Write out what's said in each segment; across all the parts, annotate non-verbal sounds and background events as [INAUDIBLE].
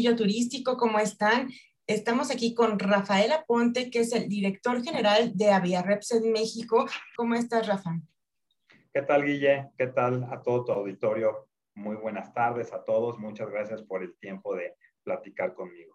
Turístico, ¿cómo están? Estamos aquí con Rafaela Ponte, que es el director general de Aviareps en México. ¿Cómo estás, Rafa? ¿Qué tal, Guille? ¿Qué tal a todo tu auditorio? Muy buenas tardes a todos. Muchas gracias por el tiempo de platicar conmigo.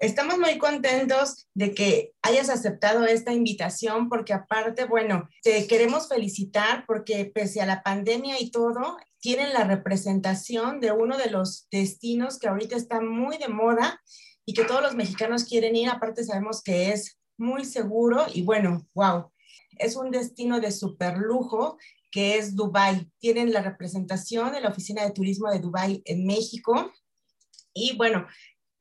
Estamos muy contentos de que hayas aceptado esta invitación porque aparte, bueno, te queremos felicitar porque pese a la pandemia y todo, tienen la representación de uno de los destinos que ahorita está muy de moda y que todos los mexicanos quieren ir. Aparte sabemos que es muy seguro y bueno, wow, es un destino de super lujo que es Dubai. Tienen la representación de la Oficina de Turismo de Dubai en México. Y bueno,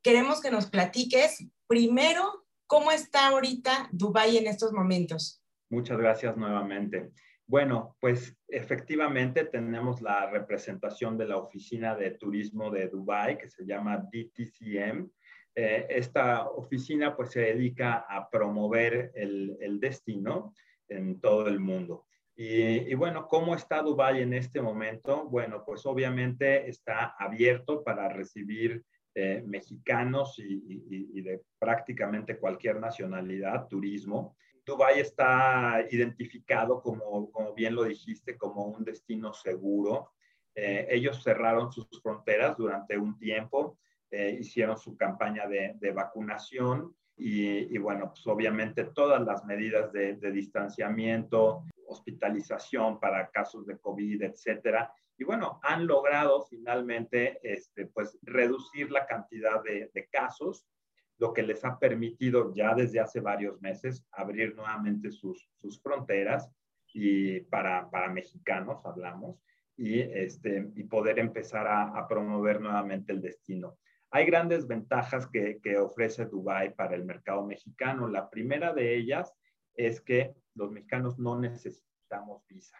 queremos que nos platiques primero cómo está ahorita Dubai en estos momentos. Muchas gracias nuevamente. Bueno, pues efectivamente tenemos la representación de la Oficina de Turismo de Dubai que se llama DTCM. Eh, esta oficina pues se dedica a promover el, el destino en todo el mundo. Y, y, bueno, ¿cómo está Dubai en este momento? Bueno, pues obviamente está abierto para recibir eh, mexicanos y, de prácticamente cualquier nacionalidad, turismo. Dubái está identificado como, como bien lo dijiste, como un destino seguro. Eh, ellos cerraron sus fronteras durante un tiempo, eh, hicieron su campaña de, vacunación y, y, bueno, pues obviamente todas las medidas de distanciamiento, hospitalización para casos de COVID, etcétera, y bueno, han logrado finalmente este, pues, reducir la cantidad de, casos, lo que les ha permitido ya desde hace varios meses abrir nuevamente sus, sus fronteras y para, para mexicanos hablamos y, este, y poder empezar a, promover nuevamente el destino. Hay grandes ventajas que, que ofrece Dubai para el mercado mexicano. La primera de ellas es que los mexicanos no necesitamos visa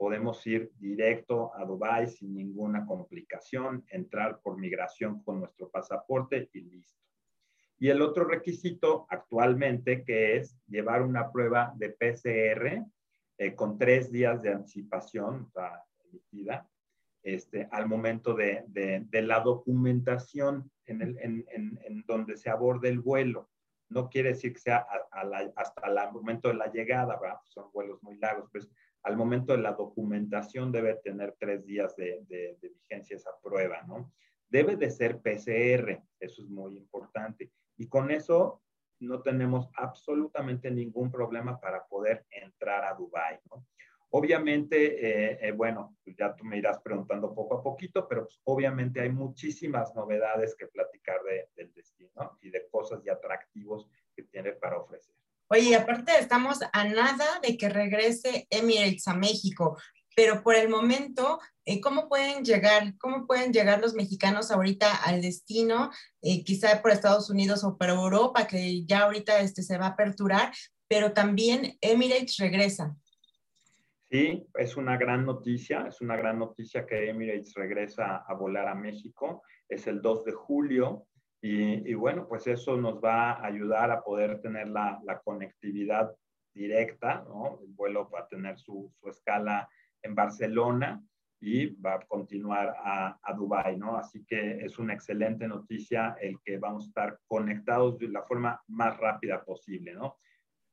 podemos ir directo a Dubái sin ninguna complicación, entrar por migración con nuestro pasaporte y listo. Y el otro requisito actualmente que es llevar una prueba de PCR eh, con tres días de anticipación emitida este, al momento de, de, la documentación en, el, en, en, donde se aborde el vuelo. No quiere decir que sea hasta el momento de la llegada, ¿verdad? son vuelos muy largos, pues al momento de la documentación debe tener tres días de, vigencia esa prueba, ¿no? Debe de ser PCR, eso es muy importante. Y con eso no tenemos absolutamente ningún problema para poder entrar a Dubái, ¿no? Obviamente, eh, eh, bueno, ya tú me irás preguntando poco a poquito, pero pues obviamente hay muchísimas novedades que platicar del destino y de cosas y atractivos que tiene para ofrecer. Oye, aparte estamos a nada de que regrese Emirates a México, pero por el momento, eh, ¿cómo pueden llegar? ¿Cómo pueden llegar los mexicanos ahorita al destino? Eh, quizá por Estados Unidos o por Europa, que ya ahorita este, se va a aperturar, pero también Emirates regresa. Sí, es una gran noticia, es una gran noticia que Emirates regresa a volar a México. Es el 2 de julio, y, bueno, pues eso nos va a ayudar a poder tener la, la conectividad directa, ¿no? El vuelo va a tener su, su, escala en Barcelona y va a continuar a, a Dubái, ¿no? Así que es una excelente noticia el que vamos a estar conectados de la forma más rápida posible, ¿no?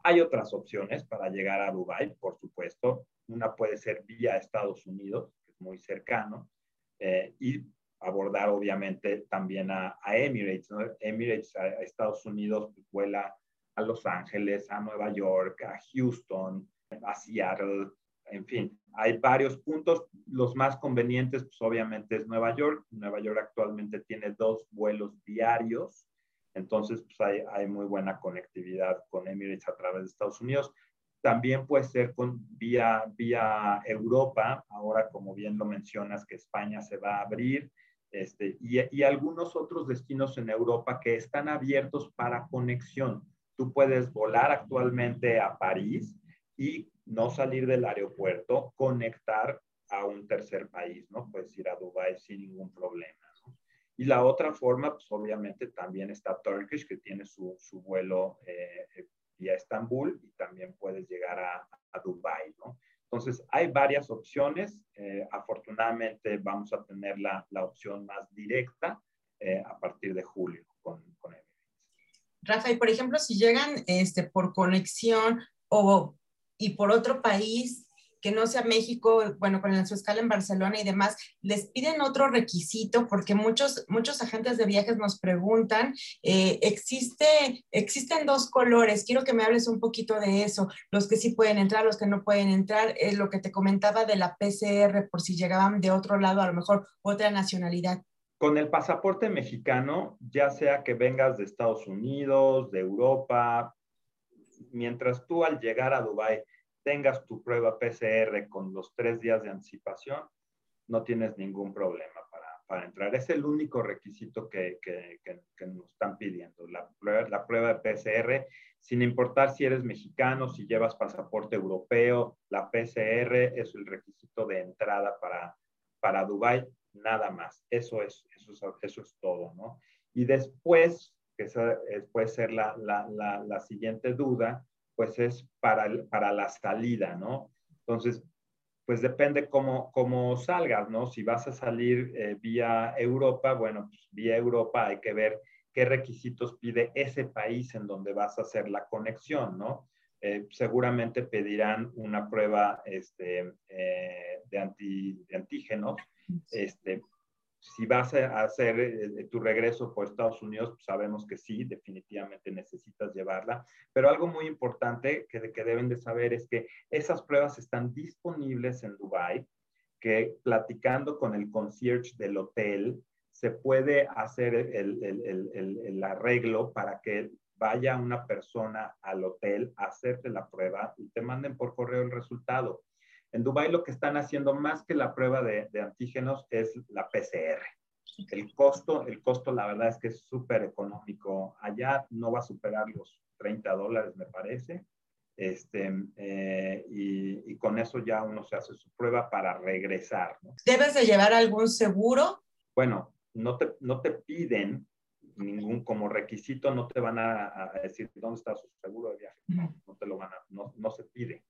Hay otras opciones para llegar a Dubái, por supuesto. Una puede ser vía Estados Unidos, que es muy cercano, eh, y abordar obviamente también a, Emirates. Emirates a, Estados Unidos pues, vuela a Los Ángeles, a Nueva York, a Houston, a Seattle, en fin, hay varios puntos. Los más convenientes, pues obviamente es Nueva York. Nueva York actualmente tiene dos vuelos diarios, entonces pues hay, hay muy buena conectividad con Emirates a través de Estados Unidos. También puede ser con, vía, vía Europa, ahora como bien lo mencionas que España se va a abrir, este, y, algunos otros destinos en Europa que están abiertos para conexión. Tú puedes volar actualmente a París y no salir del aeropuerto, conectar a un tercer país, ¿no? Puedes ir a Dubái sin ningún problema. Y la otra forma, pues obviamente también está Turkish, que tiene su, su vuelo eh, vía Estambul y también puedes llegar a, a Dubái, ¿no? Entonces, hay varias opciones. Eh, afortunadamente, vamos a tener la, la opción más directa, eh, a partir de julio con, con y por ejemplo, si llegan este, por conexión o, y por otro país, que no sea México, bueno, con su escala en Barcelona y demás, les piden otro requisito porque muchos, muchos agentes de viajes nos preguntan, eh, existe, existen dos colores, quiero que me hables un poquito de eso, los que sí pueden entrar, los que no pueden entrar, es lo que te comentaba de la PCR por si llegaban de otro lado, a lo mejor otra nacionalidad. Con el pasaporte mexicano, ya sea que vengas de Estados Unidos, de Europa, mientras tú al llegar a Dubái tengas tu prueba PCR con los tres días de anticipación, no tienes ningún problema para, para entrar. Es el único requisito que, que, que, nos están pidiendo, la prueba, la prueba de PCR, sin importar si eres mexicano, si llevas pasaporte europeo, la PCR es el requisito de entrada para, para Dubái, nada más. Eso es, eso es, eso es todo, ¿no? Y después, que esa puede ser la, la, la, la siguiente duda, pues es para, para la salida, ¿no? Entonces, pues depende cómo, cómo salgas, ¿no? Si vas a salir eh, vía Europa, bueno, pues vía Europa hay que ver qué requisitos pide ese país en donde vas a hacer la conexión, ¿no? Eh, seguramente pedirán una prueba este, eh, de, anti, de antígenos, este, si vas a hacer eh, tu regreso por Estados Unidos, pues sabemos que sí, definitivamente necesitas llevarla. Pero algo muy importante que, que deben de saber es que esas pruebas están disponibles en Dubai, que platicando con el concierge del hotel, se puede hacer el, el, el, el, arreglo para que vaya una persona al hotel a hacerte la prueba y te manden por correo el resultado. En Dubái lo que están haciendo más que la prueba de, antígenos es la PCR. El costo, el costo la verdad es que es súper económico. Allá no va a superar los 30 dólares, me parece. Este, eh, y, con eso ya uno se hace su prueba para regresar. ¿Debes de llevar algún seguro? Bueno, no te, no te piden ningún como requisito, no te van a, decir dónde está su seguro de viaje. No, te lo van a, no, no se pide.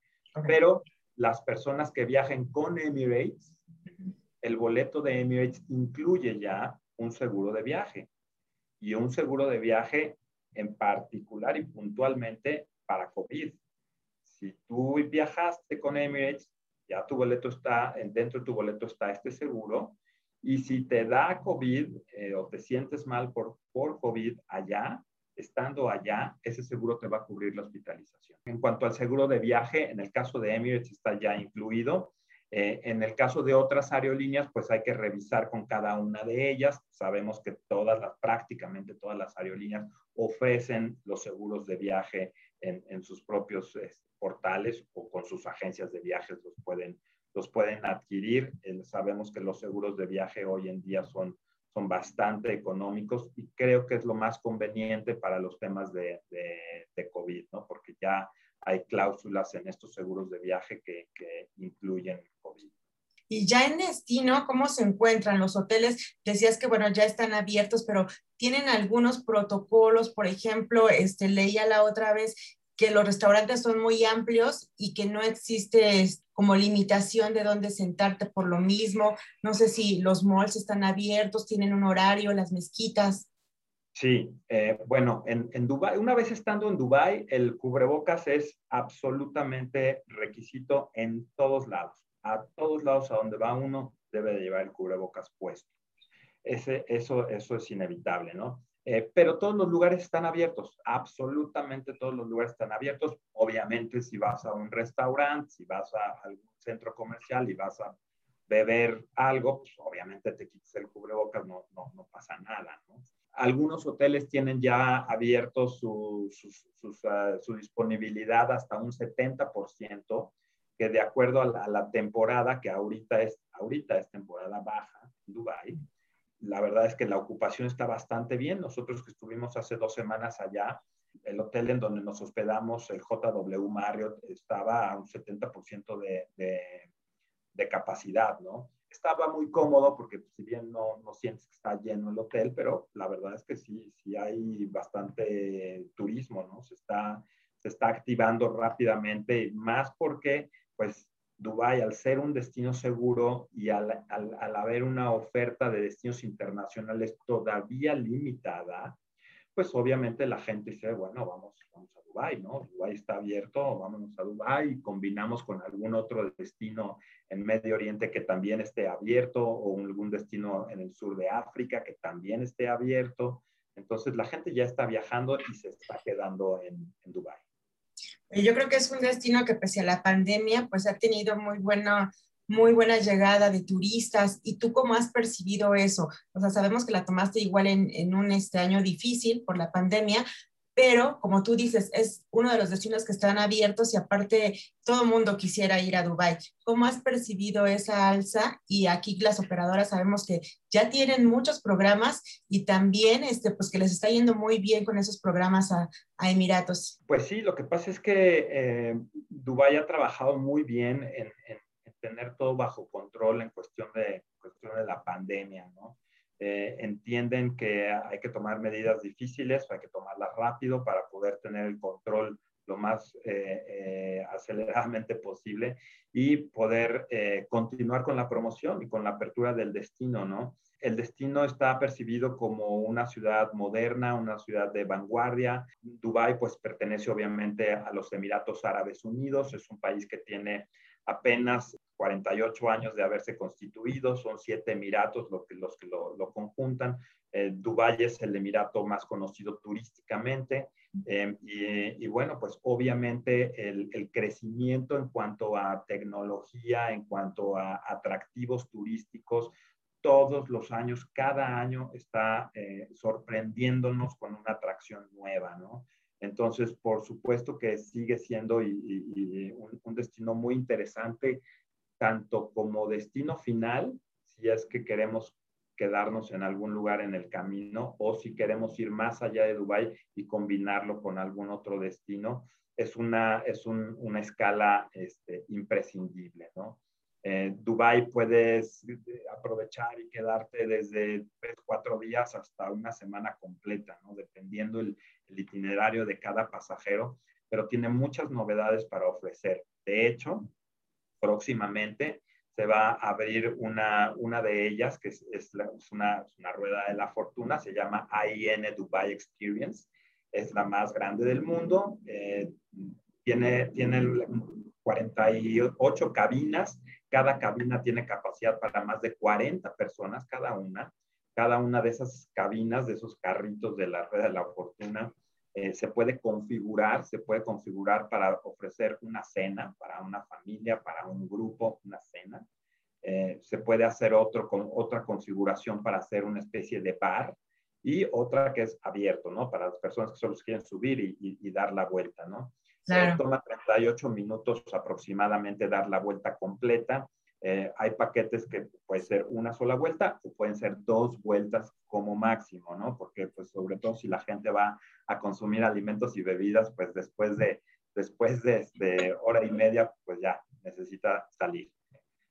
Pero las personas que viajen con Emirates, el boleto de Emirates incluye ya un seguro de viaje y un seguro de viaje en particular y puntualmente para COVID. Si tú viajaste con Emirates, ya tu boleto está, dentro de tu boleto está este seguro y si te da COVID eh, o te sientes mal por, por COVID allá, estando allá, ese seguro te va a cubrir la hospitalización. En cuanto al seguro de viaje, en el caso de Emirates está ya incluido. Eh, en el caso de otras aerolíneas, pues hay que revisar con cada una de ellas. Sabemos que todas las, prácticamente todas las aerolíneas ofrecen los seguros de viaje en, sus propios este, portales o con sus agencias de viajes los pueden, los pueden adquirir. sabemos que los seguros de viaje hoy en día son son bastante económicos y creo que es lo más conveniente para los temas de, de, COVID, ¿no? Porque ya hay cláusulas en estos seguros de viaje que, que incluyen COVID. Y ya en destino, ¿cómo se encuentran los hoteles? Decías que, bueno, ya están abiertos, pero tienen algunos protocolos, por ejemplo, este, leía la otra vez que los restaurantes son muy amplios y que no existe como limitación de dónde sentarte por lo mismo. No sé si los malls están abiertos, tienen un horario, las mezquitas. Sí, eh, bueno, en, en Dubai, una vez estando en Dubai, el cubrebocas es absolutamente requisito en todos lados. A todos lados a donde va uno debe de llevar el cubrebocas puesto. Ese, eso, eso es inevitable, ¿no? Eh, pero todos los lugares están abiertos, absolutamente todos los lugares están abiertos. Obviamente, si vas a un restaurante, si vas a algún centro comercial y vas a beber algo, pues obviamente te quitas el cubrebocas, no, no, no pasa nada. ¿no? Algunos hoteles tienen ya abiertos su, ah, su, disponibilidad hasta un 70%, que de acuerdo a la, a la, temporada, que ahorita es, ahorita es temporada baja en Dubái, la verdad es que la ocupación está bastante bien. Nosotros que estuvimos hace dos semanas allá, el hotel en donde nos hospedamos, el JW Marriott, estaba a un 70% de, de, capacidad, ¿no? Estaba muy cómodo porque pues, si bien no, no sientes que está lleno el hotel, pero la verdad es que sí, sí hay bastante turismo, ¿no? Se está, se está activando rápidamente, más porque pues Dubái, al ser un destino seguro y al, al, haber una oferta de destinos internacionales todavía limitada, pues obviamente la gente dice, bueno, vamos, vamos a Dubái, ¿no? Dubái está abierto, vámonos a Dubái y combinamos con algún otro destino en Medio Oriente que también esté abierto o algún destino en el sur de África que también esté abierto. Entonces la gente ya está viajando y se está quedando en, en Dubái. Yo creo que es un destino que pese a la pandemia, pues ha tenido muy buena, muy buena llegada de turistas. ¿Y tú cómo has percibido eso? O sea, sabemos que la tomaste igual en, en un este año difícil por la pandemia, pero como tú dices, es uno de los destinos que están abiertos y aparte todo el mundo quisiera ir a Dubái. ¿Cómo has percibido esa alza? Y aquí las operadoras sabemos que ya tienen muchos programas y también este, pues que les está yendo muy bien con esos programas a, Emiratos. Pues sí, lo que pasa es que eh, Dubái ha trabajado muy bien en, en, tener todo bajo control en cuestión de, cuestión de la pandemia, ¿no? Eh, entienden que hay que tomar medidas difíciles, hay que tomarlas rápido para poder tener el control lo más eh, eh, aceleradamente posible y poder continuar con la promoción y con la apertura del destino, ¿no? El destino está percibido como una ciudad moderna, una ciudad de vanguardia. Dubái, pues, pertenece obviamente a los Emiratos Árabes Unidos, es un país que tiene apenas 48 años de haberse constituido, son siete emiratos los que, los que lo, conjuntan. Eh, Dubái es el emirato más conocido turísticamente em, y, bueno, pues obviamente el, crecimiento en cuanto a tecnología, en cuanto a atractivos turísticos, todos los años, cada año está eh, sorprendiéndonos con una atracción nueva, ¿no? Entonces, por supuesto que sigue siendo un, destino muy interesante tanto como destino final, si es que queremos quedarnos en algún lugar en el camino o si queremos ir más allá de Dubái y combinarlo con algún otro destino, es una, es una escala este, imprescindible, ¿no? Eh, Dubái puedes aprovechar y quedarte desde tres, cuatro días hasta una semana completa, ¿no? Dependiendo el, el itinerario de cada pasajero, pero tiene muchas novedades para ofrecer. De hecho, próximamente se va a abrir una, una de ellas, que es, es, una, una, rueda de la fortuna, se llama AIN Dubai Experience, es la más grande del mundo, eh, tiene, tiene 48 cabinas, cada cabina tiene capacidad para más de 40 personas cada una, cada una de esas cabinas, de esos carritos de la rueda de la fortuna, eh, se puede configurar, se puede configurar para ofrecer una cena para una familia, para un grupo, una cena. Eh, se puede hacer otro con otra configuración para hacer una especie de bar y otra que es abierto, ¿no? Para las personas que solo quieren subir y, dar la vuelta, ¿no? Claro. Toma 38 minutos aproximadamente dar la vuelta completa eh, hay paquetes que puede ser una sola vuelta o pueden ser dos vueltas como máximo, ¿no? Porque pues sobre todo si la gente va a consumir alimentos y bebidas, pues después de, después de, hora y media, pues ya necesita salir.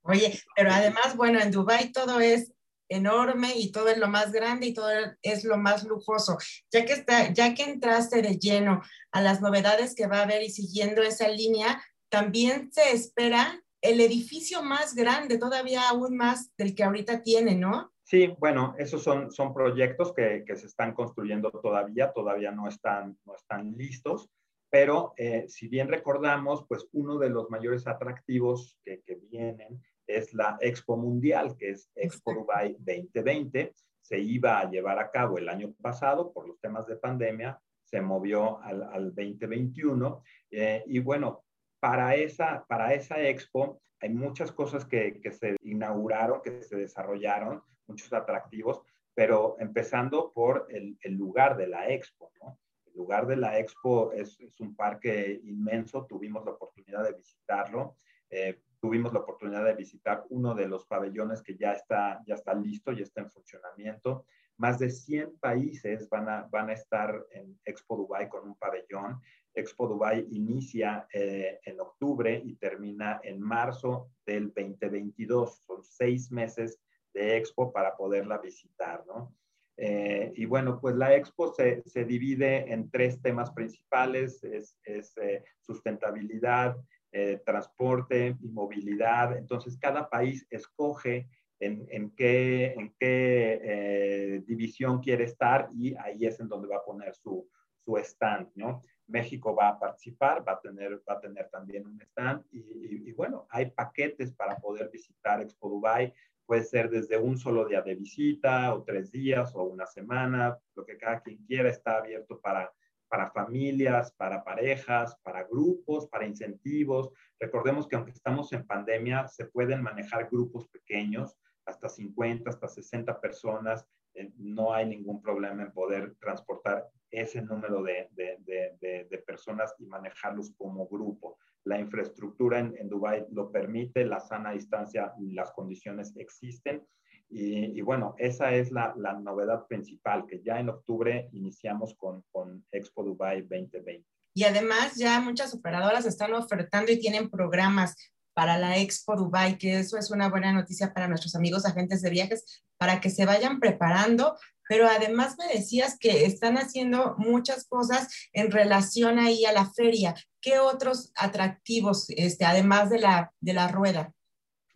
Oye, pero además, bueno, en Dubai todo es enorme y todo es lo más grande y todo es lo más lujoso. Ya que, está, ya que entraste de lleno a las novedades que va a haber y siguiendo esa línea, también se espera el edificio más grande, todavía aún más del que ahorita tiene, ¿no? Sí, bueno, esos son, son proyectos que, que se están construyendo todavía, todavía no están, no están listos, pero eh, si bien recordamos, pues uno de los mayores atractivos que, que vienen es la Expo Mundial, que es Expo Dubai 2020. Se iba a llevar a cabo el año pasado por los temas de pandemia, se movió al, al 2021. Eh, y bueno, para esa, para esa expo hay muchas cosas que, que se inauguraron, que se desarrollaron, muchos atractivos, pero empezando por el, el lugar de la expo, ¿no? El lugar de la expo es, es, un parque inmenso, tuvimos la oportunidad de visitarlo, eh, tuvimos la oportunidad de visitar uno de los pabellones que ya está, ya está listo, ya está en funcionamiento. Más de 100 países van a, van a estar en Expo Dubai con un pabellón. Expo Dubai inicia eh, en octubre y termina en marzo del 2022. Son seis meses de Expo para poderla visitar, ¿no? Eh, y bueno, pues la Expo se, divide en tres temas principales, es, eh, sustentabilidad, eh, transporte y movilidad. Entonces, cada país escoge en, qué, en qué eh, división quiere estar y ahí es en donde va a poner su, su stand, ¿no? México va a participar, va a tener, va a tener también un stand y, y, bueno, hay paquetes para poder visitar Expo Dubai. Puede ser desde un solo día de visita o tres días o una semana, lo que cada quien quiera está abierto para, para familias, para parejas, para grupos, para incentivos. Recordemos que aunque estamos en pandemia, se pueden manejar grupos pequeños, hasta 50, hasta 60 personas. Eh, no hay ningún problema en poder transportar ese número de, de, de, personas y manejarlos como grupo. La infraestructura en, en Dubái lo permite, la sana distancia, las condiciones existen. Y, y bueno, esa es la, la, novedad principal, que ya en octubre iniciamos con, con Expo Dubai 2020. Y además ya muchas operadoras están ofertando y tienen programas para la Expo Dubai, que eso es una buena noticia para nuestros amigos agentes de viajes, para que se vayan preparando. Pero además me decías que están haciendo muchas cosas en relación ahí a la feria. ¿Qué otros atractivos, este, además de la, de la rueda?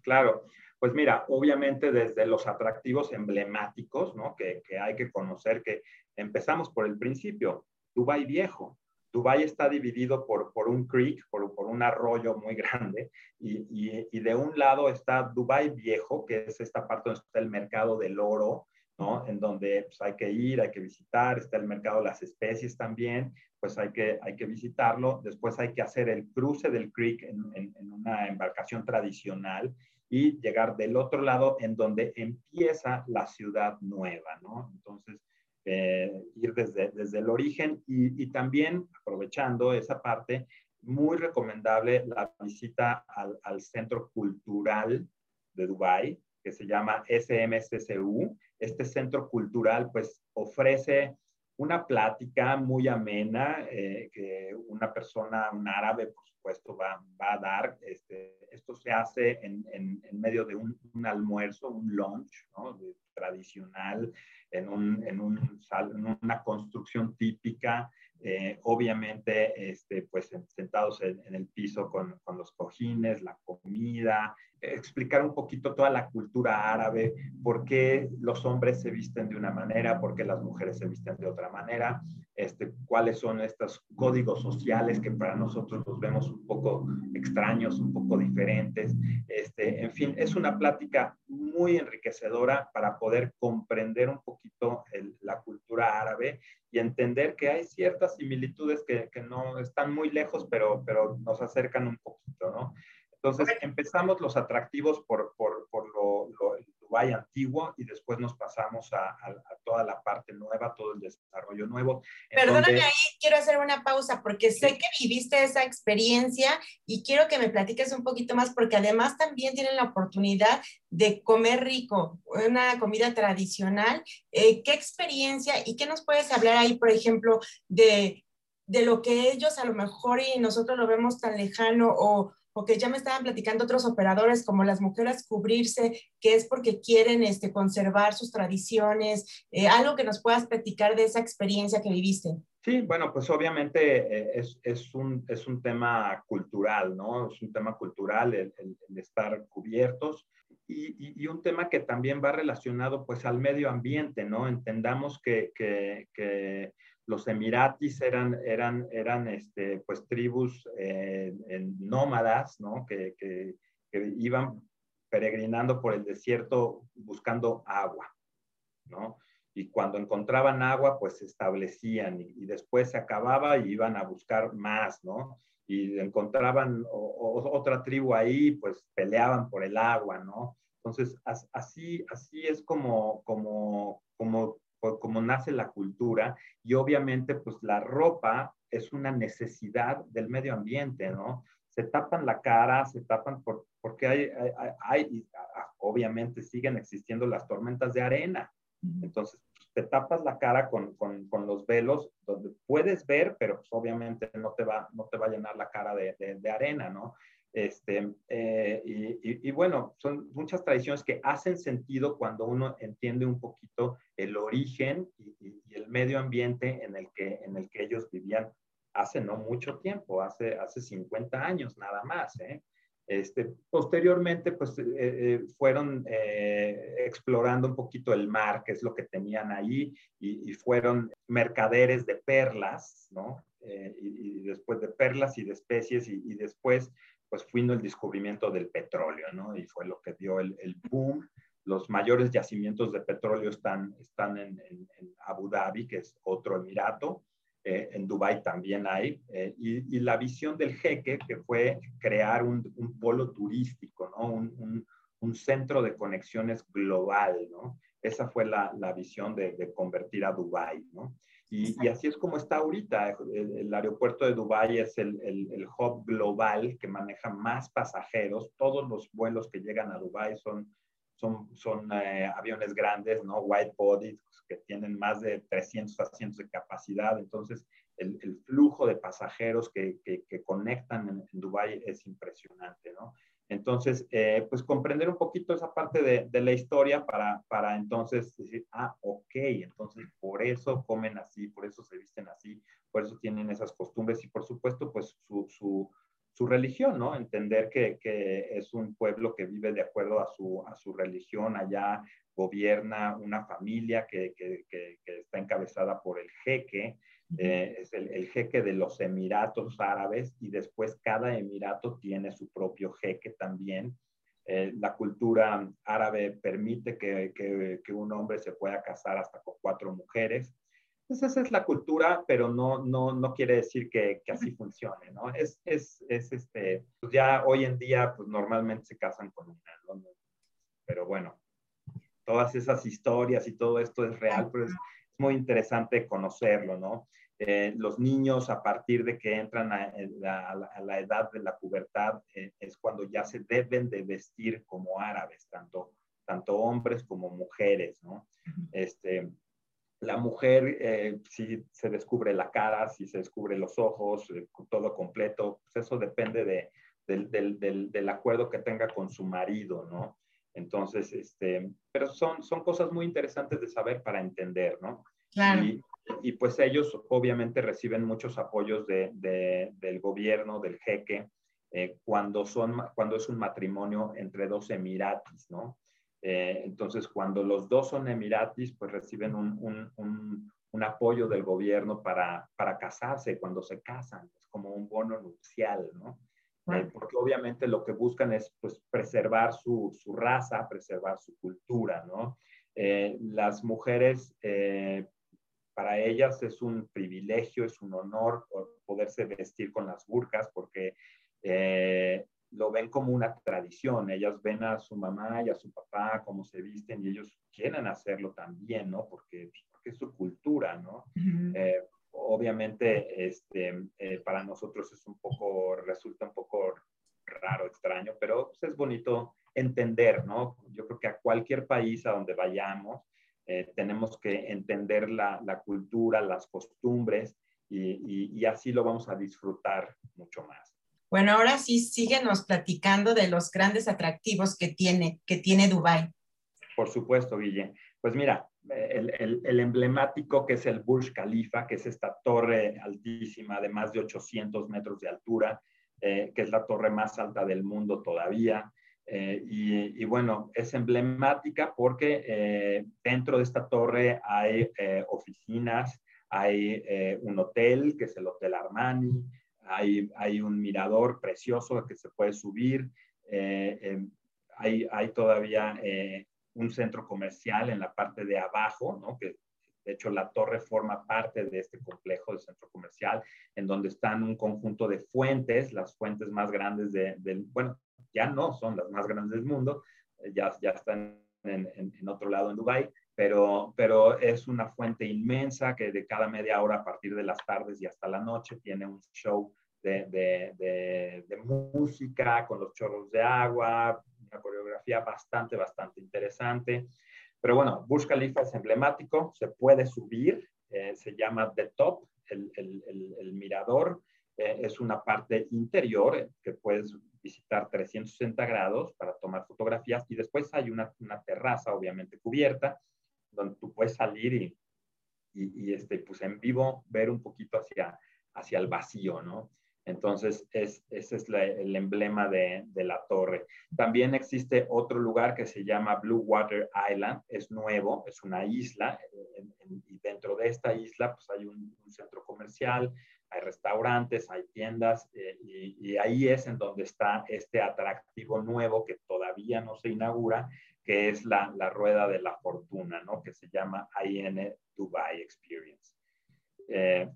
Claro, pues mira, obviamente desde los atractivos emblemáticos, ¿no? Que, que hay que conocer que empezamos por el principio, Dubai Viejo. Dubái está dividido por, por un creek, por, por, un arroyo muy [LAUGHS] grande, y, y, de un lado está Dubái Viejo, que es esta parte donde está el mercado del oro, ¿no? En donde pues, hay que ir, hay que visitar, está el mercado de las especies también, pues hay que, hay que visitarlo. Después hay que hacer el cruce del creek en, en una embarcación tradicional y llegar del otro lado en donde empieza la ciudad nueva, ¿no? Entonces, eh, ir desde, desde el origen y, también aprovechando esa parte, muy recomendable la visita al, al Centro Cultural de Dubái, que se llama SMCCU. Este centro cultural pues ofrece una plática muy amena eh, que una persona, un árabe, por supuesto, va, va a dar. Este, esto se hace en, en, medio de un, almuerzo, un lunch ¿no? tradicional, en, un, en, un, en una construcción típica, eh, obviamente, este, pues sentados en, en el piso con, con, los cojines, la comida, explicar un poquito toda la cultura árabe, por qué los hombres se visten de una manera, por qué las mujeres se visten de otra manera, este, cuáles son estos códigos sociales que para nosotros los vemos un poco extraños, un poco diferentes. Este, en fin, es una plática muy enriquecedora para poder comprender un poquito la cultura árabe y entender que hay ciertas similitudes que, que, no están muy lejos, pero, pero nos acercan un poquito, ¿no? Entonces empezamos los atractivos por, por, por lo, lo, el Dubái antiguo y después nos pasamos a, a, a, toda la parte nueva, todo el desarrollo nuevo. Perdóname donde... ahí, quiero hacer una pausa porque sé sí. que viviste esa experiencia y quiero que me platiques un poquito más porque además también tienen la oportunidad de comer rico, una comida tradicional. Eh, ¿Qué experiencia y qué nos puedes hablar ahí, por ejemplo, de, de lo que ellos a lo mejor y nosotros lo vemos tan lejano o porque ya me estaban platicando otros operadores como las mujeres cubrirse, que es porque quieren este, conservar sus tradiciones, eh, algo que nos puedas platicar de esa experiencia que viviste. Sí, bueno, pues obviamente eh, es, es, un, es un tema cultural, ¿no? Es un tema cultural el, el, el estar cubiertos. Y, y, y, un tema que también va relacionado pues al medio ambiente, ¿no? Entendamos que, que, que los emiratis eran, eran, eran este, pues, tribus eh, nómadas, ¿no? Que, que, iban peregrinando por el desierto buscando agua, ¿no? Y cuando encontraban agua, pues se establecían y, después se acababa y iban a buscar más, ¿no? Y encontraban otra tribu ahí, pues peleaban por el agua, ¿no? Entonces, así, así es como, como, como como nace la cultura y obviamente pues la ropa es una necesidad del medio ambiente, ¿no? Se tapan la cara, se tapan por, porque hay, hay, hay, obviamente siguen existiendo las tormentas de arena. Entonces, te tapas la cara con, con, con, los velos, donde puedes ver, pero pues obviamente no te va, no te va a llenar la cara de, de, de arena, ¿no? Este, eh, y, y, y, bueno, son muchas tradiciones que hacen sentido cuando uno entiende un poquito el origen y, y, el medio ambiente en el, que, en el que ellos vivían hace no mucho tiempo, hace, hace 50 años nada más. ¿eh? Este, posteriormente, pues eh, fueron explorando un poquito el mar, que es lo que tenían ahí, y, fueron mercaderes de perlas, ¿no? Y, después de perlas y de especies, y, después, pues vino el descubrimiento del petróleo, ¿no? Y fue lo que dio el, el boom los mayores yacimientos de petróleo están, están en, Abu Dhabi, que es otro emirato. Eh, en Dubái también hay. Eh, y, la visión del jeque, que fue crear un, polo turístico, ¿no? Un, un, centro de conexiones global. ¿no? Esa fue la, la visión de, de, convertir a Dubái. ¿no? Y, y, así es como está ahorita. El, aeropuerto de Dubái es el, el, el, hub global que maneja más pasajeros. Todos los vuelos que llegan a Dubái son son, son eh, aviones grandes, ¿no? White body, que tienen más de 300 asientos de capacidad. Entonces, el, el flujo de pasajeros que, que, conectan en, Dubái es impresionante, ¿no? Entonces, eh, pues comprender un poquito esa parte de, de, la historia para, para entonces decir, ah, ok, entonces por eso comen así, por eso se visten así, por eso tienen esas costumbres y por supuesto, pues su, su, su religión, ¿no? Entender que, es un pueblo que vive de acuerdo a su, a su religión, allá gobierna una familia que, está encabezada por el jeque, eh, es el, jeque de los Emiratos Árabes y después cada emirato tiene su propio jeque también. Eh, la cultura árabe permite que, que, un hombre se pueda casar hasta con cuatro mujeres. Entonces esa es la cultura, pero no, no, no quiere decir que, que así funcione, ¿no? Es, es, es, este, pues ya hoy en día, pues normalmente se casan con una, ¿no? Pero bueno, todas esas historias y todo esto es real, pero es, muy interesante conocerlo, ¿no? Eh, los niños a partir de que entran a, a, la, edad de la pubertad eh, es cuando ya se deben de vestir como árabes, tanto, tanto hombres como mujeres, ¿no? Este, la mujer, eh, si se descubre la cara, si se descubre los ojos, eh, todo completo, pues eso depende de, del, acuerdo que tenga con su marido, ¿no? Entonces, este, pero son, son cosas muy interesantes de saber para entender, ¿no? Claro. Y, pues ellos obviamente reciben muchos apoyos de, del gobierno, del jeque, eh, cuando, son, cuando es un matrimonio entre dos emiratis, ¿no? Eh, entonces, cuando los dos son emiratis, pues reciben un, apoyo del gobierno para, casarse cuando se casan, es como un bono nupcial, ¿no? Eh, porque obviamente lo que buscan es pues, preservar su, raza, preservar su cultura, ¿no? Eh, las mujeres, para ellas es un privilegio, es un honor poderse vestir con las burcas, porque lo ven como una tradición. Ellas ven a su mamá y a su papá cómo se visten y ellos quieren hacerlo también, ¿no? Porque, porque es su cultura, ¿no? Eh, obviamente, este, eh, para nosotros es un poco, resulta un poco raro, extraño, pero pues, es bonito entender, ¿no? Yo creo que a cualquier país a donde vayamos, eh, tenemos que entender la, la, cultura, las costumbres y, y así lo vamos a disfrutar mucho más. Bueno, ahora sí, síguenos platicando de los grandes atractivos que tiene, que tiene Dubái. Por supuesto, Guille. Pues mira, el, emblemático que es el Burj Khalifa, que es esta torre altísima de más de 800 metros de altura, eh, que es la torre más alta del mundo todavía. Eh, y, bueno, es emblemática porque eh, dentro de esta torre hay oficinas, hay un hotel, que es el Hotel Armani, hay, un mirador precioso que se puede subir, hay, hay, todavía un centro comercial en la parte de abajo, ¿no? que de hecho la torre forma parte de este complejo de centro comercial, en donde están un conjunto de fuentes, las fuentes más grandes de, del, bueno, ya no son las más grandes del mundo, eh, ya, ya están en, otro lado en Dubái, pero, pero es una fuente inmensa que de cada media hora a partir de las tardes y hasta la noche tiene un show de, música con los chorros de agua, una coreografía bastante, bastante interesante. Pero bueno, Burj Khalifa es emblemático, se puede subir, eh, se llama The Top, el, el, el, mirador. Eh, es una parte interior que puedes visitar 360 grados para tomar fotografías y después hay una, una terraza obviamente cubierta donde tú puedes salir y, y, y, este, pues en vivo ver un poquito hacia, hacia el vacío, ¿no? Entonces, es, ese es el emblema de, la torre. También existe otro lugar que se llama Blue Water Island, es nuevo, es una isla, y dentro de esta isla pues hay un, centro comercial, hay restaurantes, hay tiendas, eh, y, ahí es en donde está este atractivo nuevo que todavía no se inaugura, que es la, rueda de la fortuna, ¿no? Que se llama IN Dubai Experience. Eh,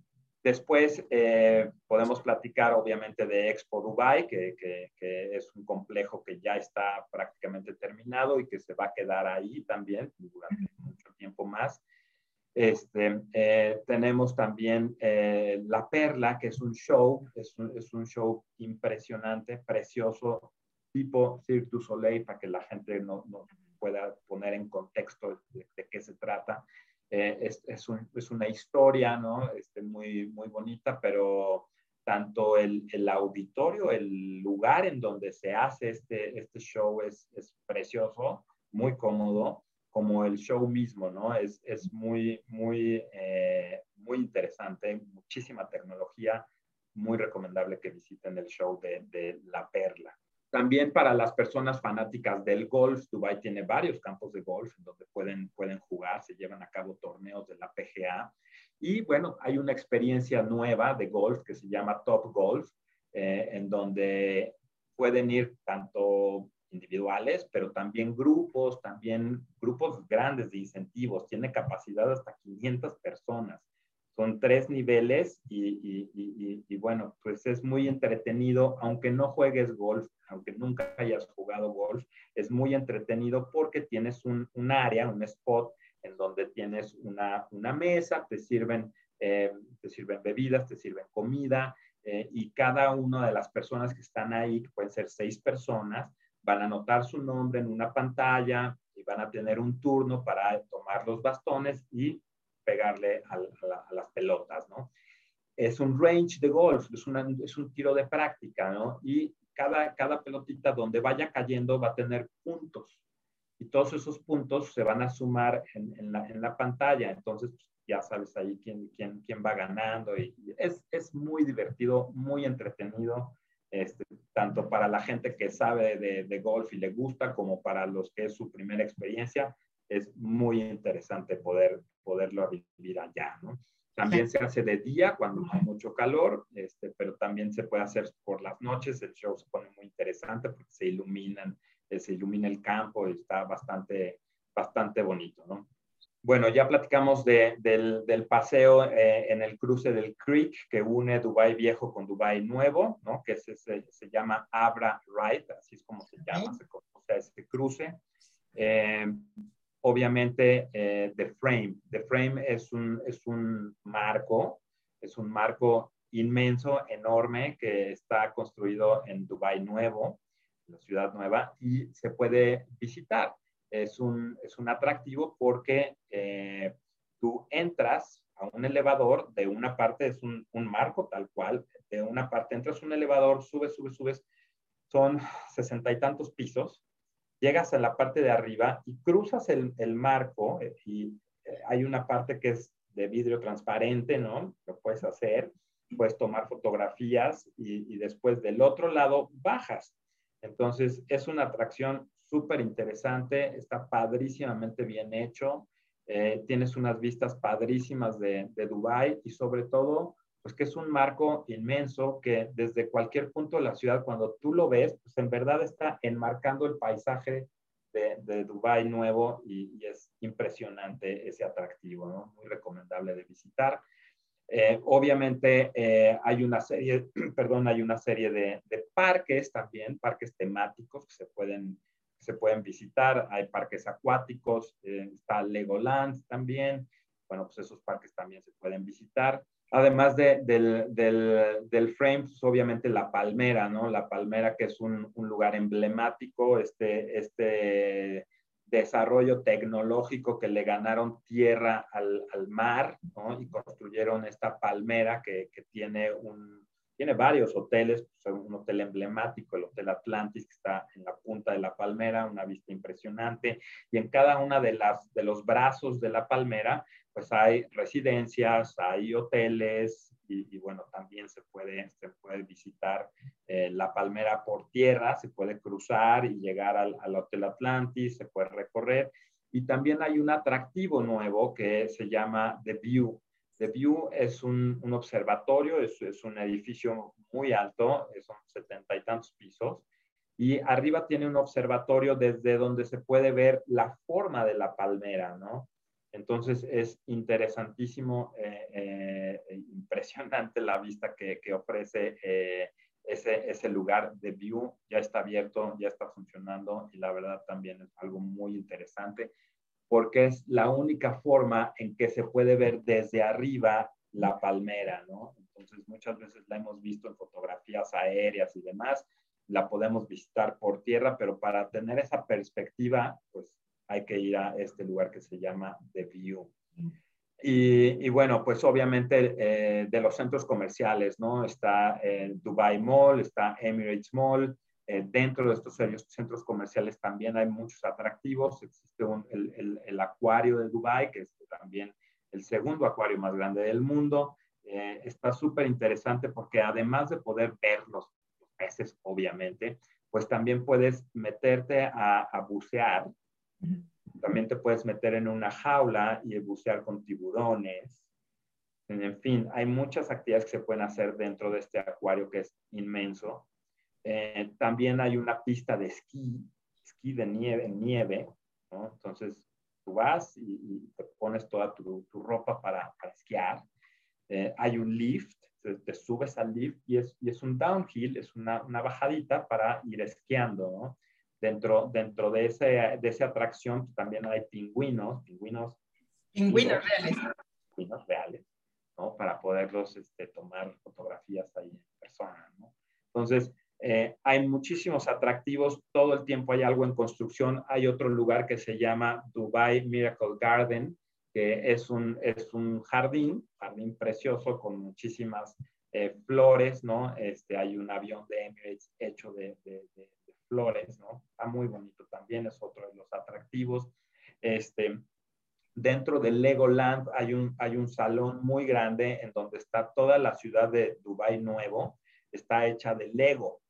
Después eh, podemos platicar obviamente de Expo Dubai, que, es un complejo que ya está prácticamente terminado y que se va a quedar ahí también durante mucho tiempo más. Este, eh, tenemos también eh, La Perla, que es un show, es un, show impresionante, precioso, tipo Cirque du Soleil, para que la gente no, pueda poner en contexto de qué se trata. Eh, es, es, un, es, una historia, ¿no? Este, muy, muy bonita, pero tanto el, el, auditorio, el lugar en donde se hace este, este show es, es precioso, muy cómodo, como el show mismo, ¿no? Es, es muy, muy, eh, muy interesante, muchísima tecnología, muy recomendable que visiten el show de, de La Perla. También para las personas fanáticas del golf, Dubai tiene varios campos de golf en donde pueden, pueden jugar, se llevan a cabo torneos de la PGA. Y bueno, hay una experiencia nueva de golf que se llama Top Golf, eh, en donde pueden ir tanto individuales, pero también grupos, también grupos grandes de incentivos. Tiene capacidad hasta 500 personas son tres niveles y, bueno, pues es muy entretenido, aunque no juegues golf, aunque nunca hayas jugado golf, es muy entretenido porque tienes un, área, un spot en donde tienes una, mesa, te sirven, eh, te sirven bebidas, te sirven comida eh, y cada una de las personas que están ahí, que pueden ser seis personas, van a anotar su nombre en una pantalla y van a tener un turno para tomar los bastones y pegarle a, las pelotas, ¿no? Es un range de golf, es, es un tiro de práctica, ¿no? Y cada, cada pelotita donde vaya cayendo va a tener puntos. Y todos esos puntos se van a sumar en, la, en la, pantalla. Entonces, pues, ya sabes ahí quién, quién, quién va ganando. Y, es, es, muy divertido, muy entretenido, este, tanto para la gente que sabe de, de, golf y le gusta, como para los que es su primera experiencia. Es muy interesante poder, poderlo vivir allá, ¿no? También se hace de día cuando hay mucho calor, este, pero también se puede hacer por las noches. El show se pone muy interesante porque se iluminan, eh, se ilumina el campo y está bastante, bastante bonito, ¿no? Bueno, ya platicamos de, del, del, paseo eh, en el cruce del Creek que une Dubai Viejo con Dubai Nuevo, ¿no? Que se, se, se llama Abra Ride, así es como se llama, se conoce este cruce. Eh, obviamente eh, The Frame. The Frame es un, es un marco, es un marco inmenso, enorme, que está construido en Dubai Nuevo, la ciudad nueva, y se puede visitar. Es un, es un atractivo porque eh, tú entras a un elevador, de una parte es un, un marco tal cual, de una parte entras a un elevador, subes, subes, subes, son sesenta y tantos pisos, llegas a la parte de arriba y cruzas el, el marco eh, y eh, hay una parte que es de vidrio transparente, ¿no? Lo puedes hacer, puedes tomar fotografías y, y después del otro lado bajas. Entonces es una atracción súper interesante, está padrísimamente bien hecho, eh, tienes unas vistas padrísimas de, de Dubái y sobre todo pues que es un marco inmenso que desde cualquier punto de la ciudad, cuando tú lo ves, pues en verdad está enmarcando el paisaje de, de Dubái nuevo y, es impresionante ese atractivo, ¿no? Muy recomendable de visitar. Eh, obviamente eh, hay una serie, [CLEARS THROAT] perdón, hay una serie de, de, parques también, parques temáticos que se pueden, se pueden visitar. Hay parques acuáticos, eh, está Legoland también. Bueno, pues esos parques también se pueden visitar. Además de, del, del, del, frame, pues obviamente la palmera, ¿no? La palmera que es un, un lugar emblemático, este, este desarrollo tecnológico que le ganaron tierra al, al mar, ¿no? Y construyeron esta palmera que, que tiene un, tiene varios hoteles, pues, un hotel emblemático, el Hotel Atlantis, que está en la punta de la palmera, una vista impresionante, y en cada una de, las, de los brazos de la palmera, pues hay residencias, hay hoteles, y, bueno, también se puede, se puede visitar eh, la palmera por tierra, se puede cruzar y llegar al, al, Hotel Atlantis, se puede recorrer. Y también hay un atractivo nuevo que se llama The View. The View es un, un observatorio, es, es, un edificio muy alto, son setenta y tantos pisos, y arriba tiene un observatorio desde donde se puede ver la forma de la palmera, ¿no? Entonces es interesantísimo, eh, eh, e impresionante la vista que, ofrece eh, ese, ese, lugar de view. Ya está abierto, ya está funcionando y la verdad también es algo muy interesante porque es la única forma en que se puede ver desde arriba la palmera, ¿no? Entonces muchas veces la hemos visto en fotografías aéreas y demás, la podemos visitar por tierra, pero para tener esa perspectiva, pues hay que ir a este lugar que se llama The View. Y, bueno, pues obviamente eh, de los centros comerciales, ¿no? Está el Dubai Mall, está Emirates Mall. Eh, dentro de estos centros comerciales también hay muchos atractivos. Existe el, el, acuario de Dubai, que es también el segundo acuario más grande del mundo. Eh, está súper interesante porque además de poder ver los, peces, obviamente, pues también puedes meterte a, a bucear también te puedes meter en una jaula y bucear con tiburones. En fin, hay muchas actividades que se pueden hacer dentro de este acuario que es inmenso. Eh, también hay una pista de esquí, esquí de nieve, nieve, Entonces, tú vas y, te pones toda tu, ropa para, esquiar. Eh, hay un lift, te, subes al lift y es, y es un downhill, es una, una, bajadita para ir esquiando, ¿no? Dentro, dentro de, ese, de esa atracción también hay pingüinos, pingüinos. Pingüinos reales. Pingüinos reales, ¿no? Para poderlos este, tomar fotografías ahí en persona, ¿no? Entonces, eh, hay muchísimos atractivos, todo el tiempo hay algo en construcción. Hay otro lugar que se llama Dubai Miracle Garden, que es un, es un jardín, jardín precioso con muchísimas eh, flores, ¿no? Este, hay un avión de Emirates hecho de, de, flores, ¿no? Está muy bonito también, es otro de los atractivos. Este, dentro del Legoland hay un, hay un salón muy grande en donde está toda la ciudad de Dubai Nuevo, está hecha de Lego.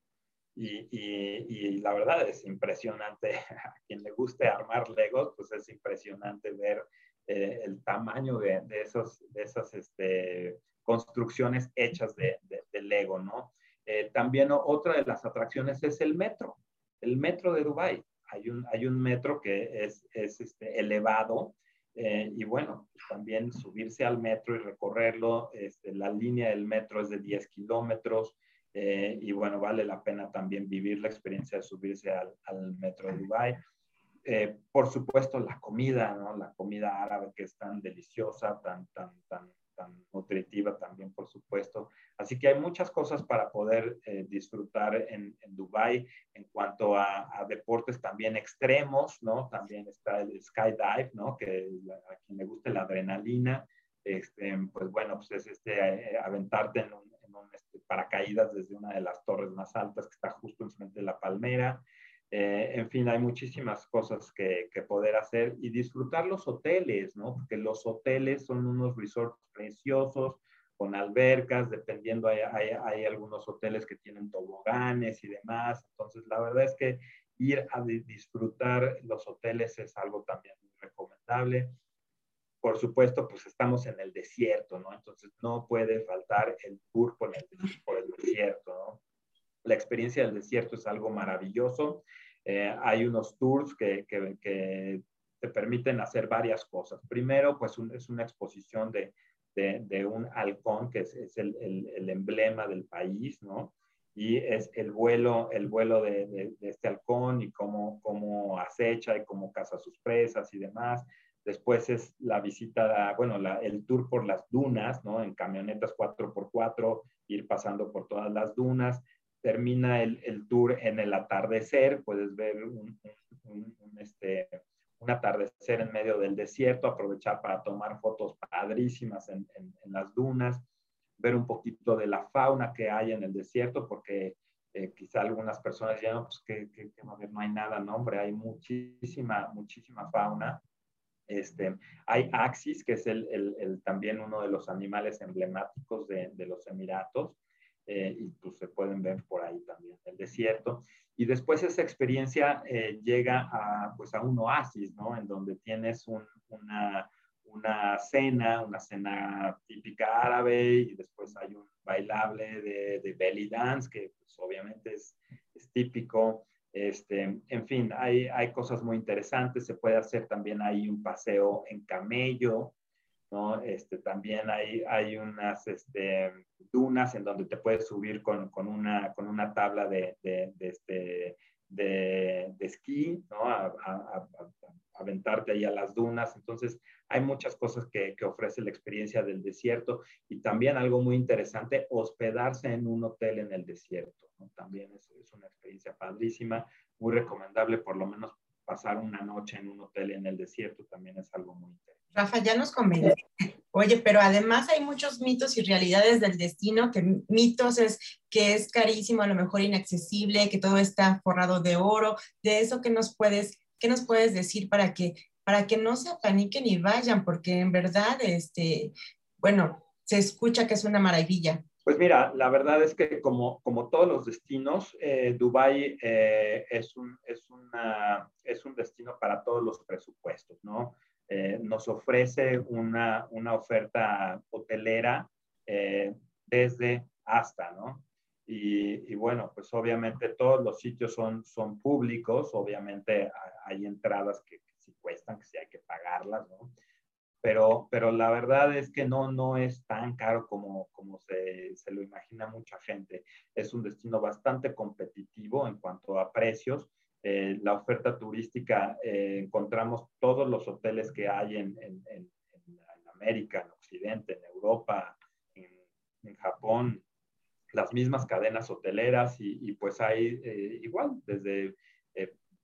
Y, y, la verdad es impresionante. [LAUGHS] A quien le guste armar Legos, pues es impresionante ver eh, el tamaño de, de, esos, de esas este, construcciones hechas de, de Lego, ¿no? Eh, también otra de las atracciones es el metro el metro de Dubái. Hay un, hay un metro que es, es este, elevado eh, y bueno, pues también subirse al metro y recorrerlo, este, la línea del metro es de 10 kilómetros eh, y bueno, vale la pena también vivir la experiencia de subirse al, al metro de Dubái. Eh, por supuesto, la comida, ¿no? La comida árabe que es tan deliciosa, tan, tan, tan tan nutritiva también, por supuesto. Así que hay muchas cosas para poder eh, disfrutar en, en Dubái en cuanto a, deportes también extremos, ¿no? También está el skydive, ¿no? Que a quien le guste la adrenalina, este, pues bueno, pues es este, eh, aventarte en un, este, paracaídas desde una de las torres más altas que está justo enfrente de la palmera. Eh, en fin, hay muchísimas cosas que, poder hacer y disfrutar los hoteles, ¿no? Porque los hoteles son unos resorts preciosos con albercas, dependiendo, hay, hay, algunos hoteles que tienen toboganes y demás. Entonces, la verdad es que ir a disfrutar los hoteles es algo también muy recomendable. Por supuesto, pues estamos en el desierto, ¿no? Entonces, no puede faltar el tour por el, por el desierto, ¿no? La experiencia del desierto es algo maravilloso. Eh, hay unos tours que, que, te permiten hacer varias cosas. Primero, pues es una exposición de, de, un halcón, que es, es el, el, emblema del país, ¿no? Y es el vuelo, el vuelo de, de, este halcón y cómo, cómo acecha y cómo caza sus presas y demás. Después es la visita, bueno, la, el tour por las dunas, ¿no? En camionetas 4x4, ir pasando por todas las dunas termina el, el, tour en el atardecer, puedes ver un, un, este, un, atardecer en medio del desierto, aprovechar para tomar fotos padrísimas en, en, las dunas, ver un poquito de la fauna que hay en el desierto, porque eh, quizá algunas personas digan, pues que, que, no hay nada, no, hombre, hay muchísima, muchísima fauna. Este, hay Axis, que es el, el, también uno de los animales emblemáticos de, de los Emiratos, eh, y pues se pueden ver por ahí también el desierto. Y después esa experiencia eh, llega a, pues a un oasis, ¿no? En donde tienes un, una, una cena, una cena típica árabe y después hay un bailable de, de belly dance, que pues, obviamente es, es típico. Este, en fin, hay, hay cosas muy interesantes. Se puede hacer también ahí un paseo en camello, Este, también hay, hay unas este, dunas en donde te puedes subir con, con, una, con una tabla de, de, de este, esquí. A, aventarte ahí a las dunas. Entonces, hay muchas cosas que, ofrece la experiencia del desierto y también algo muy interesante, hospedarse en un hotel en el desierto. También es, una experiencia padrísima, muy recomendable por lo menos pasar una noche en un hotel en el desierto también es algo muy interesante. Rafa, ya nos convence. Oye, pero además hay muchos mitos y realidades del destino, que mitos es que es carísimo, a lo mejor inaccesible, que todo está forrado de oro. De eso, ¿qué nos puedes, qué nos puedes decir para que, para que no se apaniquen y vayan? Porque en verdad, este, bueno, se escucha que es una maravilla. Pues mira, la verdad es que como, como todos los destinos, eh, Dubái eh, es, un, es, una, es un destino para todos los presupuestos, ¿no? Eh, nos ofrece una, una oferta hotelera eh, desde hasta, ¿no? Y, bueno, pues obviamente todos los sitios son, son públicos, obviamente hay entradas que, que sí cuestan, que sí hay que pagarlas, ¿no? Pero, pero la verdad es que no, no es tan caro como, como se, se lo imagina mucha gente. Es un destino bastante competitivo en cuanto a precios eh, la oferta turística, eh, encontramos todos los hoteles que hay en, en, en, América, en Occidente, en Europa, en, Japón, las mismas cadenas hoteleras y, y pues hay eh, igual desde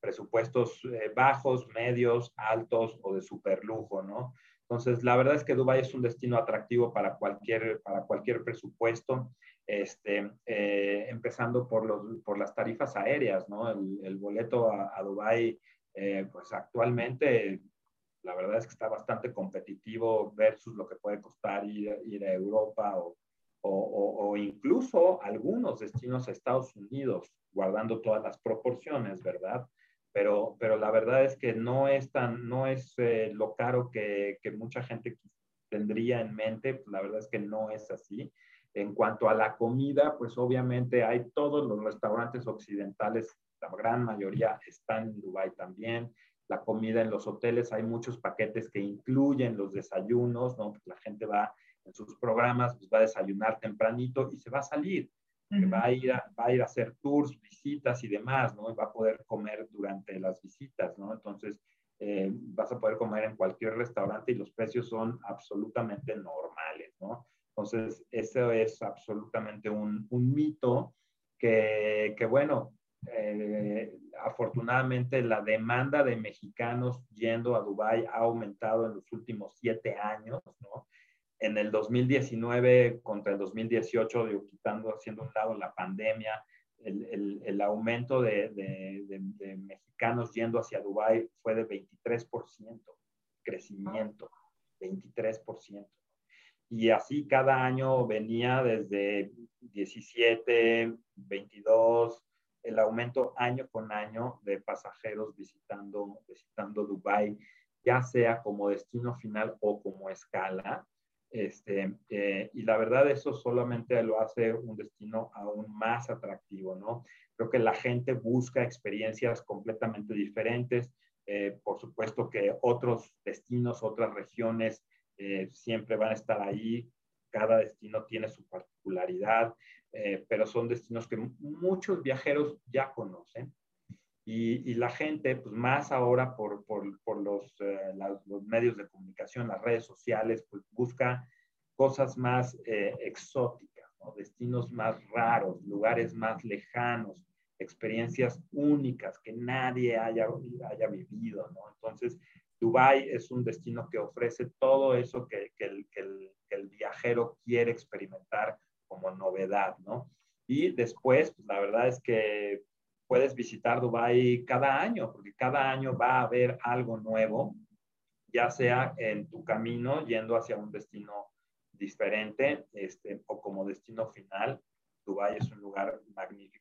presupuestos bajos, medios, altos o de super lujo, ¿no? Entonces, la verdad es que Dubái es un destino atractivo para cualquier, para cualquier presupuesto este, eh, empezando por, los, por las tarifas aéreas, ¿no? El, el boleto a, a Dubái, eh, pues actualmente la verdad es que está bastante competitivo versus lo que puede costar ir, ir a Europa o, o, o, incluso algunos destinos a Estados Unidos, guardando todas las proporciones, ¿verdad? Pero, pero la verdad es que no es, tan, no es eh, lo caro que, que mucha gente tendría en mente, la verdad es que no es así. En cuanto a la comida, pues obviamente hay todos los restaurantes occidentales, la gran mayoría están en Dubái también. La comida en los hoteles, hay muchos paquetes que incluyen los desayunos, ¿no? La gente va en sus programas, pues va a desayunar tempranito y se va a salir. Uh -huh. va, a ir a, va a ir a hacer tours, visitas y demás, ¿no? Y va a poder comer durante las visitas, ¿no? Entonces, eh, vas a poder comer en cualquier restaurante y los precios son absolutamente normales, ¿no? Entonces, eso es absolutamente un, un mito que, que bueno, eh, afortunadamente la demanda de mexicanos yendo a Dubái ha aumentado en los últimos siete años, ¿no? En el 2019 contra el 2018, digo, quitando, haciendo un lado la pandemia, el, el, aumento de, de, de, de, mexicanos yendo hacia Dubái fue de 23%, crecimiento, 23% y así cada año venía desde 17, 22, el aumento año con año de pasajeros visitando, visitando Dubái, ya sea como destino final o como escala. Este, eh, y la verdad eso solamente lo hace un destino aún más atractivo, ¿no? Creo que la gente busca experiencias completamente diferentes. Eh, por supuesto que otros destinos, otras regiones eh, siempre van a estar ahí, cada destino tiene su particularidad, eh, pero son destinos que muchos viajeros ya conocen y, la gente, pues más ahora por, por, por los, eh, los, medios de comunicación, las redes sociales, pues busca cosas más exóticas, ¿no? destinos más raros, lugares más lejanos, experiencias únicas que nadie haya, haya vivido. Entonces, Dubai es un destino que ofrece todo eso que, el, viajero quiere experimentar como novedad, ¿no? Y después, pues, la verdad es que puedes visitar Dubai cada año, porque cada año va a haber algo nuevo, ya sea en tu camino yendo hacia un destino diferente este, o como destino final, Dubái es un lugar magnífico.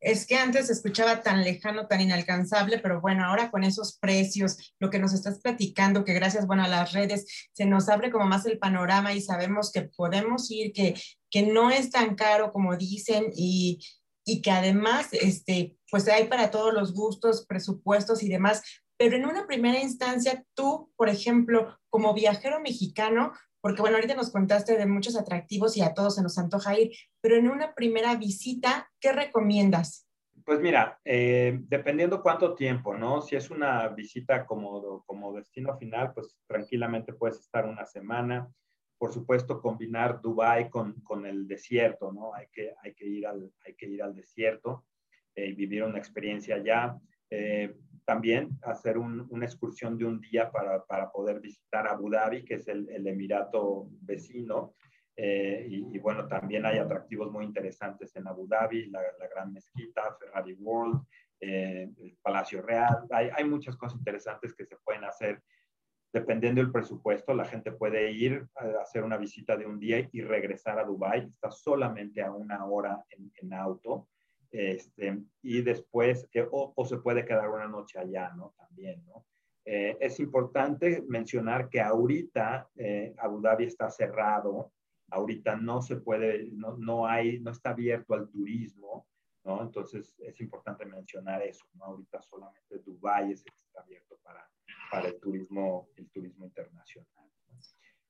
Es que antes se escuchaba tan lejano, tan inalcanzable, pero bueno, ahora con esos precios, lo que nos estás platicando, que gracias, bueno, a las redes se nos abre como más el panorama y sabemos que podemos ir, que, que no es tan caro como dicen y, y que además, este, pues hay para todos los gustos, presupuestos y demás. Pero en una primera instancia, tú, por ejemplo, como viajero mexicano, porque bueno, ahorita nos contaste de muchos atractivos y a todos se nos antoja ir, pero en una primera visita, ¿qué recomiendas? Pues mira, eh, dependiendo cuánto tiempo, ¿no? Si es una visita como, como destino final, pues tranquilamente puedes estar una semana. Por supuesto, combinar Dubai con, con el desierto, ¿no? Hay que, hay que, ir, al, hay que ir al desierto eh, y vivir una experiencia allá. Eh, también hacer una excursión de un día para, para, poder visitar Abu Dhabi, que es el, el emirato vecino. Eh, y, bueno, también hay atractivos muy interesantes en Abu Dhabi, la, la Gran Mezquita, Ferrari World, eh, el Palacio Real. Hay, hay, muchas cosas interesantes que se pueden hacer dependiendo del presupuesto. La gente puede ir a hacer una visita de un día y regresar a Dubai. Está solamente a una hora en, en auto. Este, y después, eh, o, se puede quedar una noche allá, ¿no? También, ¿no? Eh, es importante mencionar que ahorita eh, Abu Dhabi está cerrado, ahorita no se puede, no, no, hay, no está abierto al turismo, ¿no? Entonces es importante mencionar eso, ¿no? Ahorita solamente Dubái es el que está abierto para, para el turismo, el turismo internacional.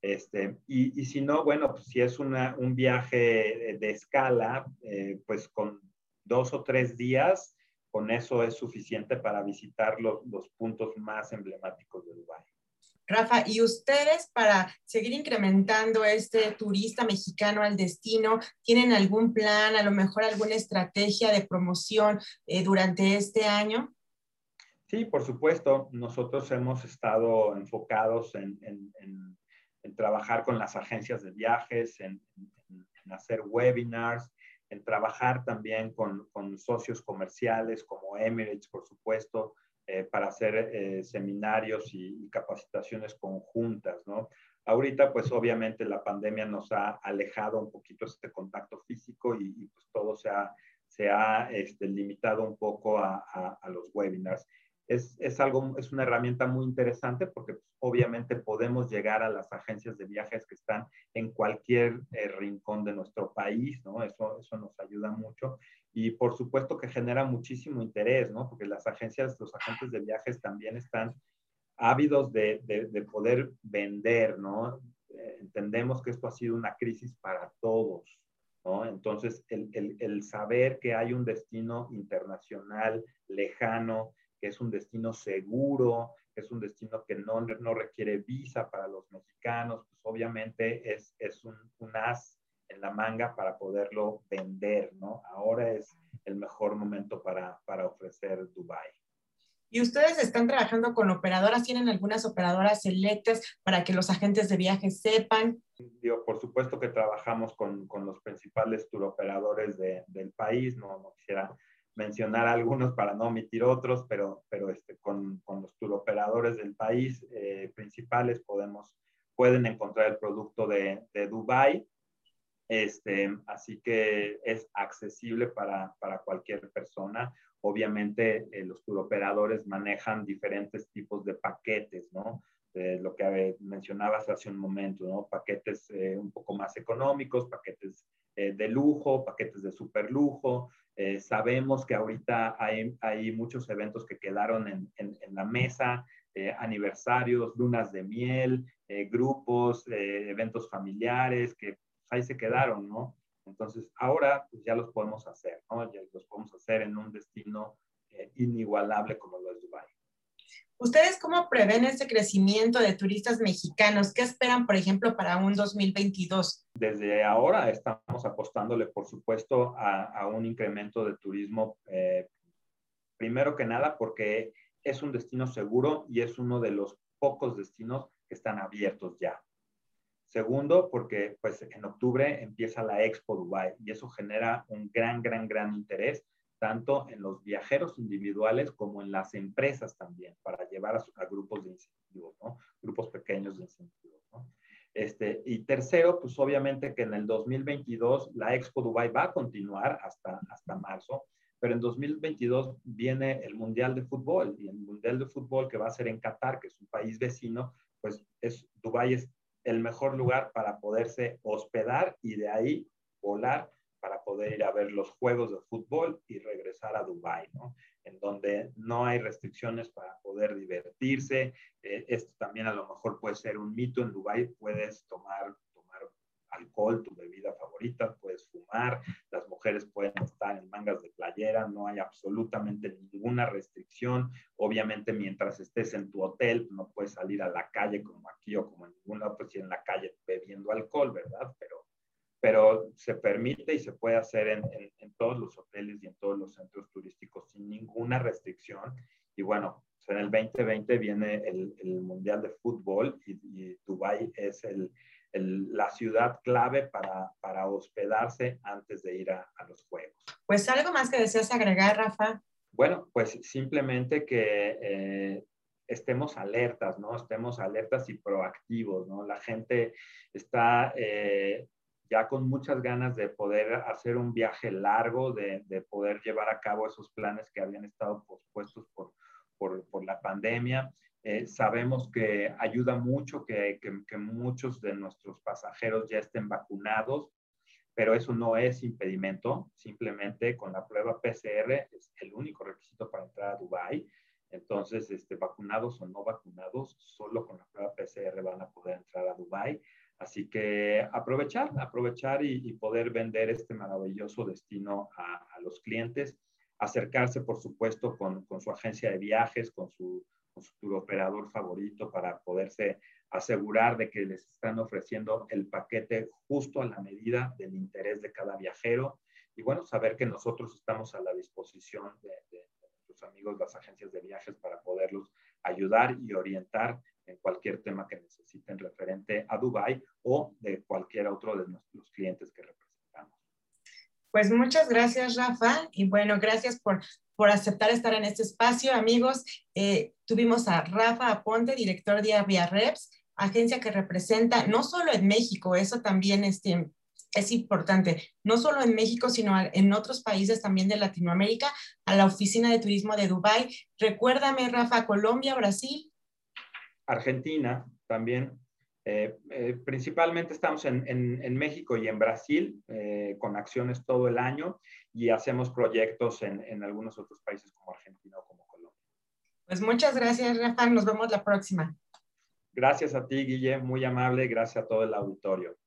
Este, y, y, si no, bueno, pues si es una, un viaje de escala, pues con dos o tres días, con eso es suficiente para visitar los, los puntos más emblemáticos de Dubái. Rafa, ¿y ustedes para seguir incrementando este turista mexicano al destino, tienen algún plan, a lo mejor alguna estrategia de promoción eh, durante este año? Sí, por supuesto. Nosotros hemos estado enfocados en, en, en, en trabajar con las agencias de viajes, en, hacer webinars, en trabajar también con, socios comerciales como Emirates, por supuesto, eh, para hacer eh, seminarios y, capacitaciones conjuntas, ¿no? Ahorita, pues obviamente la pandemia nos ha alejado un poquito este contacto físico y, pues todo se ha, se ha este, limitado un poco a los webinars es, es, algo, es una herramienta muy interesante porque pues, obviamente podemos llegar a las agencias de viajes que están en cualquier eh, rincón de nuestro país, ¿no? Eso, eso nos ayuda mucho y por supuesto que genera muchísimo interés, ¿no? Porque las agencias, los agentes de viajes también están ávidos de, de, de poder vender, ¿no? Eh, entendemos que esto ha sido una crisis para todos, ¿no? Entonces, el, el, el saber que hay un destino internacional lejano, que es un destino seguro, que es un destino que no, no requiere visa para los mexicanos, pues obviamente es, es un, un, as en la manga para poderlo vender, ¿no? Ahora es el mejor momento para, para ofrecer Dubai. ¿Y ustedes están trabajando con operadoras? ¿Tienen algunas operadoras selectas para que los agentes de viajes sepan? Digo, por supuesto que trabajamos con, con los principales turoperadores de, del país, no, no quisiera mencionar algunos para no omitir otros, pero, pero este, con, con los turoperadores del país eh, principales podemos, pueden encontrar el producto de, de Dubai. Este, así que es accesible para, para cualquier persona. Obviamente eh, los turoperadores manejan diferentes tipos de paquetes, ¿no? Lo que mencionabas hace un momento, ¿no? Paquetes eh, un poco más económicos, paquetes eh, de lujo, paquetes de super lujo, eh, sabemos que ahorita hay, muchos eventos que quedaron en, la mesa, eh, aniversarios, lunas de miel, eh, grupos, eh, eventos familiares, que ahí se quedaron, ¿no? Entonces, ahora pues, ya los podemos hacer, ¿no? Ya los podemos hacer en un destino inigualable como lo es Dubái. ¿Ustedes cómo prevén ese crecimiento de turistas mexicanos? ¿Qué esperan, por ejemplo, para un 2022? Desde ahora estamos apostándole, por supuesto, a, a un incremento de turismo, eh, primero que nada porque es un destino seguro y es uno de los pocos destinos que están abiertos ya. Segundo, porque pues en octubre empieza la Expo Dubai y eso genera un gran, gran, gran interés tanto en los viajeros individuales como en las empresas también, para llevar a, grupos de incentivos. Grupos pequeños de incentivos. Este, y tercero, pues obviamente que en el 2022 la Expo Dubai va a continuar hasta, hasta marzo, pero en 2022 viene el Mundial de Fútbol y el Mundial de Fútbol que va a ser en Qatar, que es un país vecino, pues es, Dubái es el mejor lugar para poderse hospedar y de ahí volar para poder ir a ver los juegos de fútbol y regresar a Dubái, ¿no? En donde no hay restricciones para poder divertirse. Eh, esto también a lo mejor puede ser un mito. En Dubái puedes tomar, alcohol, tu bebida favorita, puedes fumar, las mujeres pueden estar en mangas de playera, no hay absolutamente ninguna restricción. Obviamente mientras estés en tu hotel, no puedes salir a la calle como aquí o como en ningún lado, pues en la calle bebiendo alcohol, ¿verdad? Pero pero se permite y se puede hacer en, en, todos los hoteles y en todos los centros turísticos sin ninguna restricción. Y bueno, en el 2020 viene el, el Mundial de Fútbol y, y Dubái es el, la ciudad clave para, para, hospedarse antes de ir a, a, los Juegos. Pues algo más que deseas agregar, Rafa. Bueno, pues simplemente que eh, estemos alertas, ¿no? Estemos alertas y proactivos, ¿no? La gente está eh, ya con muchas ganas de poder hacer un viaje largo, de, de poder llevar a cabo esos planes que habían estado pospuestos por, por, por la pandemia. Eh, sabemos que ayuda mucho que, que, que, muchos de nuestros pasajeros ya estén vacunados, pero eso no es impedimento, simplemente con la prueba PCR es el único requisito para entrar a Dubái. Entonces, este, vacunados o no vacunados, solo con la prueba PCR van a poder entrar a Dubái. Así que aprovechar, aprovechar y, poder vender este maravilloso destino a, los clientes, acercarse, por supuesto, con, su agencia de viajes, con su, con su operador favorito para poderse asegurar de que les están ofreciendo el paquete justo a la medida del interés de cada viajero. Y bueno, saber que nosotros estamos a la disposición de, de nuestros amigos, las agencias de viajes, para poderlos ayudar y orientar en cualquier tema que necesiten referente a Dubai o de cualquier otro de nuestros clientes que representamos. Pues muchas gracias, Rafa. Y bueno, gracias por, por aceptar estar en este espacio, amigos. Eh, tuvimos a Rafa Aponte, director de Avia Reps, agencia que representa no solo en México, eso también este, es importante, no solo en México, sino en otros países también de Latinoamérica, a la Oficina de Turismo de Dubai. Recuérdame, Rafa, Colombia, Brasil. Argentina también. Eh, eh, principalmente estamos en, en, México y en Brasil eh, con acciones todo el año y hacemos proyectos en, en algunos otros países como Argentina o como Colombia. Pues muchas gracias, Rafa. Nos vemos la próxima. Gracias a ti, Guille. Muy amable. Gracias a todo el auditorio.